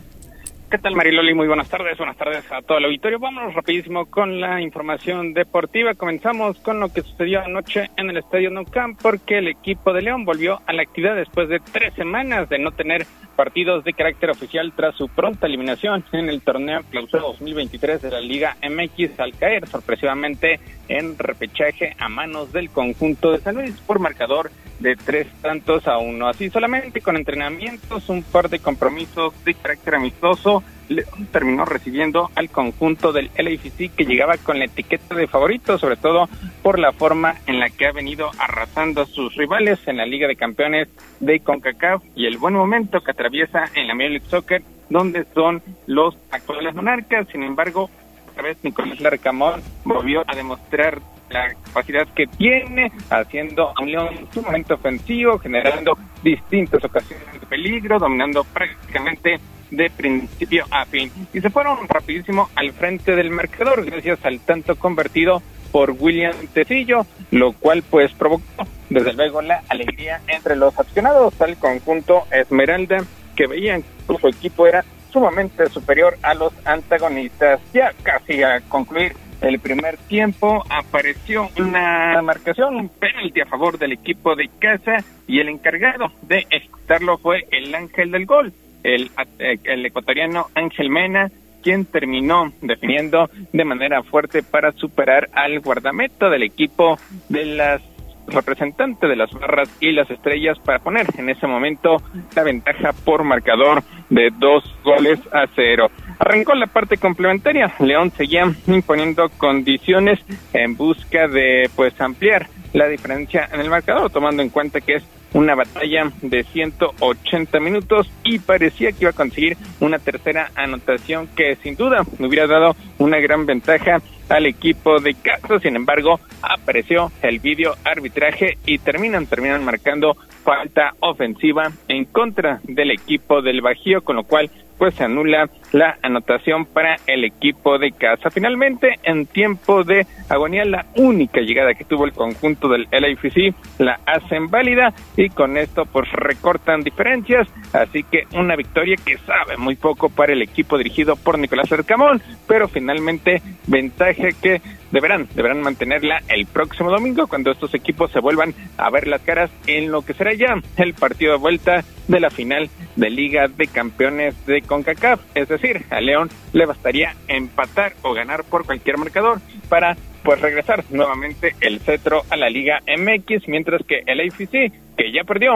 ¿Qué tal Mariloli? Muy buenas tardes, buenas tardes a todo el auditorio. Vámonos rapidísimo con la información deportiva. Comenzamos con lo que sucedió anoche en el Estadio Nou Camp porque el equipo de León volvió a la actividad después de tres semanas de no tener partidos de carácter oficial tras su pronta eliminación en el torneo clausura 2023 de la Liga MX al caer sorpresivamente en repechaje a manos del conjunto de San Luis por marcador de tres tantos a uno. Así solamente con entrenamientos, un par de compromisos de carácter amistoso, León terminó recibiendo al conjunto del LAFC que llegaba con la etiqueta de favorito, sobre todo por la forma en la que ha venido arrasando a sus rivales en la Liga de Campeones de CONCACAF y el buen momento que atraviesa en la Major League Soccer, donde son los actuales monarcas. Sin embargo, otra vez Nicolás Larcamón volvió a demostrar la capacidad que tiene, haciendo a un León sumamente ofensivo, generando distintas ocasiones de peligro, dominando prácticamente de principio a fin. Y se fueron rapidísimo al frente del marcador gracias al tanto convertido por William Tecillo, lo cual pues provocó desde luego la alegría entre los aficionados al conjunto Esmeralda que veían que su equipo era sumamente superior a los antagonistas. Ya casi a concluir el primer tiempo apareció una marcación, un penalti a favor del equipo de casa y el encargado de ejecutarlo fue el ángel del gol, el, el ecuatoriano Ángel Mena, quien terminó definiendo de manera fuerte para superar al guardameta del equipo de las representante de las barras y las estrellas para poner en ese momento la ventaja por marcador de dos goles a cero. Arrancó la parte complementaria, León seguía imponiendo condiciones en busca de pues ampliar la diferencia en el marcador, tomando en cuenta que es una batalla de 180 minutos y parecía que iba a conseguir una tercera anotación que sin duda hubiera dado una gran ventaja al equipo de casa. Sin embargo, apareció el video arbitraje y terminan, terminan marcando falta ofensiva en contra del equipo del Bajío, con lo cual pues se anula la anotación para el equipo de casa. Finalmente, en tiempo de agonía, la única llegada que tuvo el conjunto del LAFC la hacen válida y con esto pues recortan diferencias, así que una victoria que sabe muy poco para el equipo dirigido por Nicolás Arcamón, pero finalmente ventaja que deberán, deberán mantenerla el próximo domingo cuando estos equipos se vuelvan a ver las caras en lo que será ya el partido de vuelta de la final de Liga de Campeones de CONCACAF. Es decir, a León le bastaría empatar o ganar por cualquier marcador para pues regresar nuevamente el cetro a la Liga MX, mientras que el AFC, que ya perdió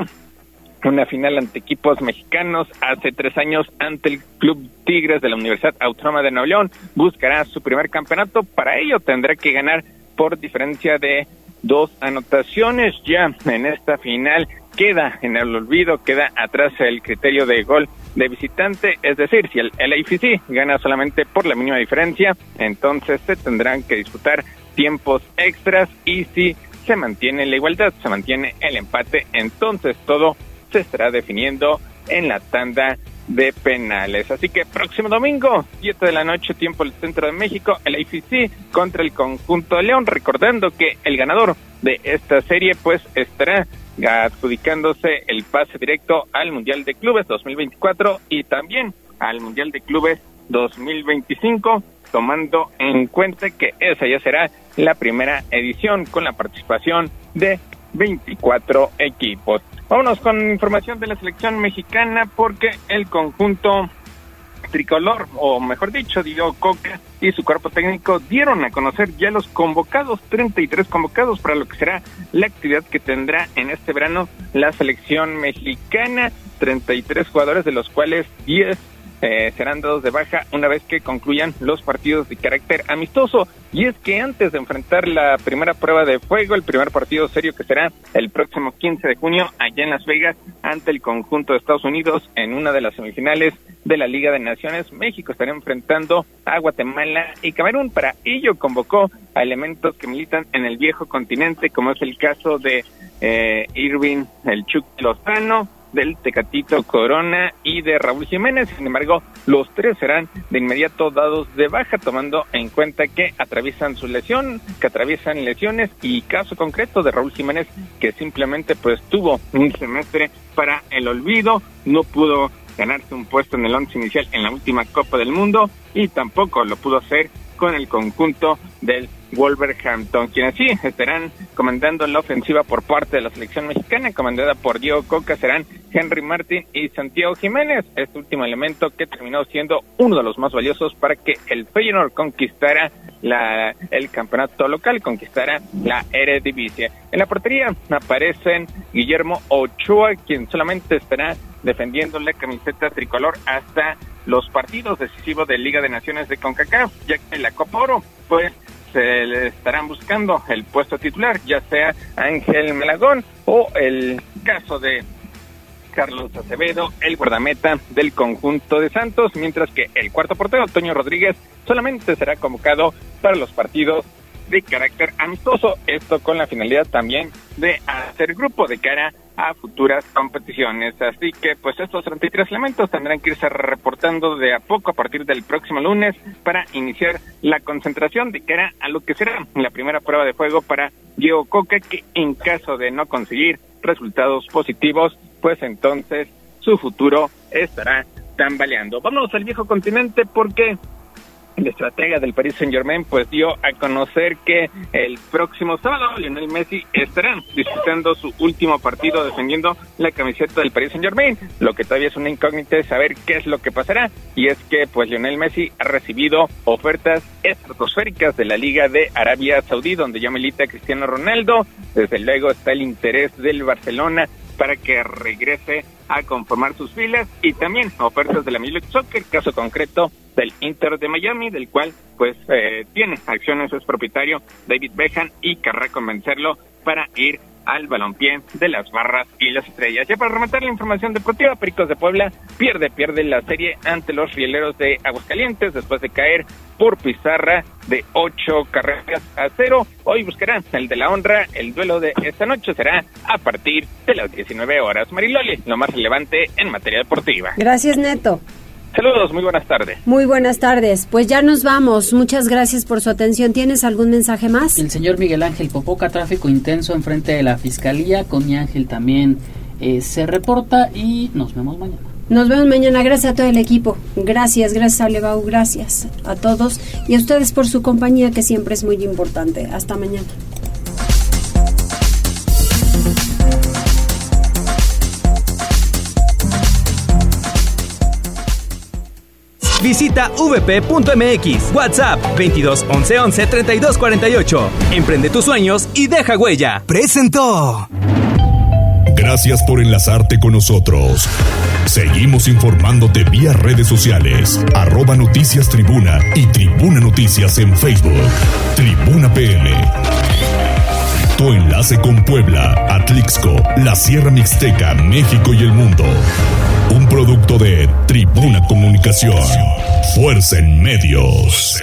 una final ante equipos mexicanos, hace tres años ante el Club Tigres de la Universidad Autónoma de Nuevo León, buscará su primer campeonato, para ello tendrá que ganar por diferencia de dos anotaciones. Ya en esta final queda en el olvido, queda atrás el criterio de gol de visitante, es decir, si el LAFC gana solamente por la mínima diferencia, entonces se tendrán que disputar tiempos extras. Y si se mantiene la igualdad, se mantiene el empate, entonces todo se estará definiendo en la tanda de penales. Así que próximo domingo, 7 de la noche, tiempo del centro de México, el AFC contra el conjunto de León, recordando que el ganador de esta serie pues estará adjudicándose el pase directo al Mundial de Clubes 2024 y también al Mundial de Clubes 2025, tomando en cuenta que esa ya será la primera edición con la participación de 24 equipos. Vámonos con información de la selección mexicana porque el conjunto tricolor, o mejor dicho, Diego Coca y su cuerpo técnico dieron a conocer ya los convocados, 33 convocados para lo que será la actividad que tendrá en este verano la selección mexicana, 33 jugadores de los cuales 10 eh, serán dados de baja una vez que concluyan los partidos de carácter amistoso. Y es que antes de enfrentar la primera prueba de fuego, el primer partido serio que será el próximo 15 de junio allá en Las Vegas ante el conjunto de Estados Unidos en una de las semifinales de la Liga de Naciones, México estará enfrentando a Guatemala y Camerún. Para ello convocó a elementos que militan en el viejo continente, como es el caso de eh, Irving El Chuck Lozano, del Tecatito Corona y de Raúl Jiménez. Sin embargo, los tres serán de inmediato dados de baja, tomando en cuenta que atraviesan su lesión, que atraviesan lesiones y caso concreto de Raúl Jiménez, que simplemente pues tuvo un semestre para el olvido, no pudo ganarse un puesto en el once inicial en la última Copa del Mundo y tampoco lo pudo hacer con el conjunto del Wolverhampton, quienes sí estarán comandando la ofensiva por parte de la selección mexicana, comandada por Diego Coca, serán Henry Martin y Santiago Jiménez, este último elemento que terminó siendo uno de los más valiosos para que el Feyenoord conquistara la, el campeonato local, conquistara la Eredivisie. En la portería aparecen Guillermo Ochoa, quien solamente estará defendiendo la camiseta tricolor hasta los partidos decisivos de Liga de Naciones de CONCACAF, ya que la Copa Oro, pues se le estarán buscando el puesto titular, ya sea Ángel Melagón o el caso de Carlos Acevedo, el guardameta del conjunto de Santos, mientras que el cuarto portero, Toño Rodríguez, solamente será convocado para los partidos de carácter amistoso, esto con la finalidad también de hacer grupo de cara a futuras competiciones. Así que pues estos 33 elementos tendrán que irse reportando de a poco a partir del próximo lunes para iniciar la concentración de cara a lo que será la primera prueba de fuego para Diego Coca, que en caso de no conseguir resultados positivos, pues entonces su futuro estará tambaleando. Vámonos al viejo continente porque el estratega del Paris Saint Germain pues dio a conocer que el próximo sábado Lionel Messi estará disputando su último partido defendiendo la camiseta del Paris Saint Germain. Lo que todavía es una incógnita es saber qué es lo que pasará y es que pues Lionel Messi ha recibido ofertas estratosféricas de la Liga de Arabia Saudí donde ya milita Cristiano Ronaldo. Desde luego está el interés del Barcelona para que regrese a conformar sus filas y también ofertas de la Major Soccer, caso concreto del Inter de Miami, del cual pues eh, tiene acciones, es propietario David Beckham y querrá convencerlo para ir al balompié de las barras y las estrellas. Ya para rematar la información deportiva, Pericos de Puebla pierde, pierde la serie ante los rieleros de Aguascalientes después de caer por pizarra de ocho carreras a cero. Hoy buscarán el de la honra. El duelo de esta noche será a partir de las 19 horas. Mariloli, lo más relevante en materia deportiva. Gracias, Neto. Saludos, muy buenas tardes. Muy buenas tardes. Pues ya nos vamos. Muchas gracias por su atención. ¿Tienes algún mensaje más? El señor Miguel Ángel Popoca, tráfico intenso enfrente de la Fiscalía. Con mi Ángel también eh, se reporta y nos vemos mañana. Nos vemos mañana. Gracias a todo el equipo. Gracias, gracias a Levau. Gracias a todos y a ustedes por su compañía que siempre es muy importante. Hasta mañana. Visita vp.mx, WhatsApp 22 11 11 32 48. Emprende tus sueños y deja huella. Presentó. Gracias por enlazarte con nosotros. Seguimos informándote vía redes sociales, arroba noticias tribuna y tribuna noticias en Facebook. Tribuna PM. Tu enlace con Puebla, Atlixco, la Sierra Mixteca, México y el mundo. Un producto de Tribuna Comunicación. Fuerza en medios.